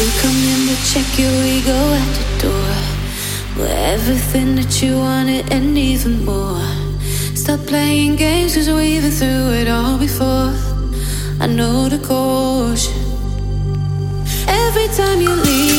still come in to check your ego at the door. We're everything that you wanted and even more. Stop playing games cause we've been through it all before. I know the course. Every time you leave,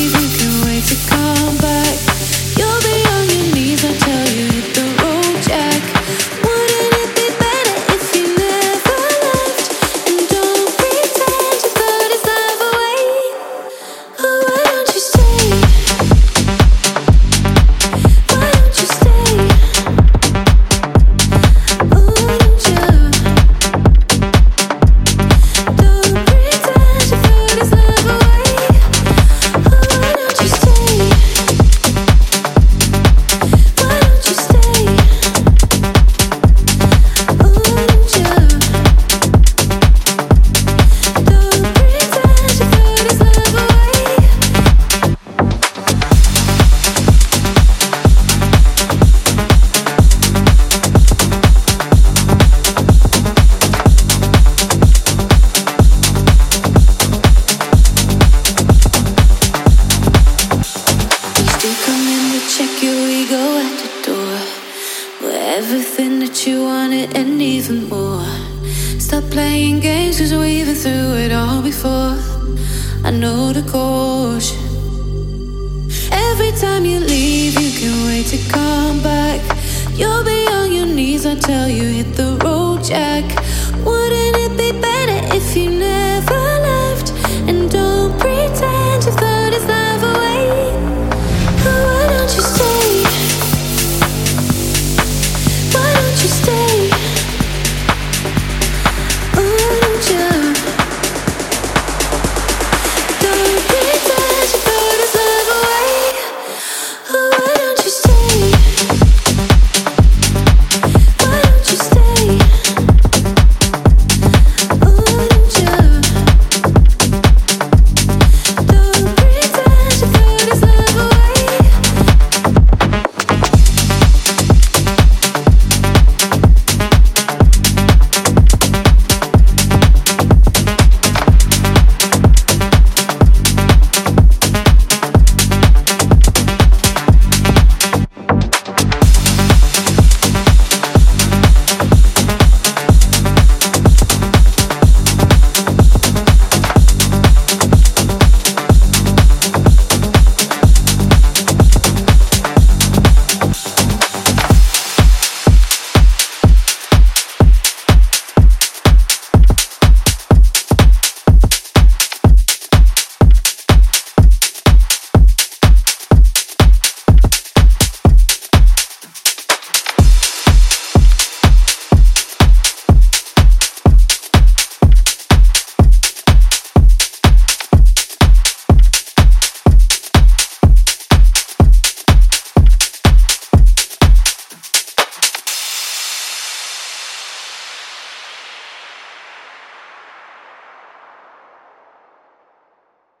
everything that you wanted and even more. Stop playing games cause we've been through it all before. I know the course. Every time you leave, you can wait to come back. You'll be on your knees, I tell you, hit the road, Jack.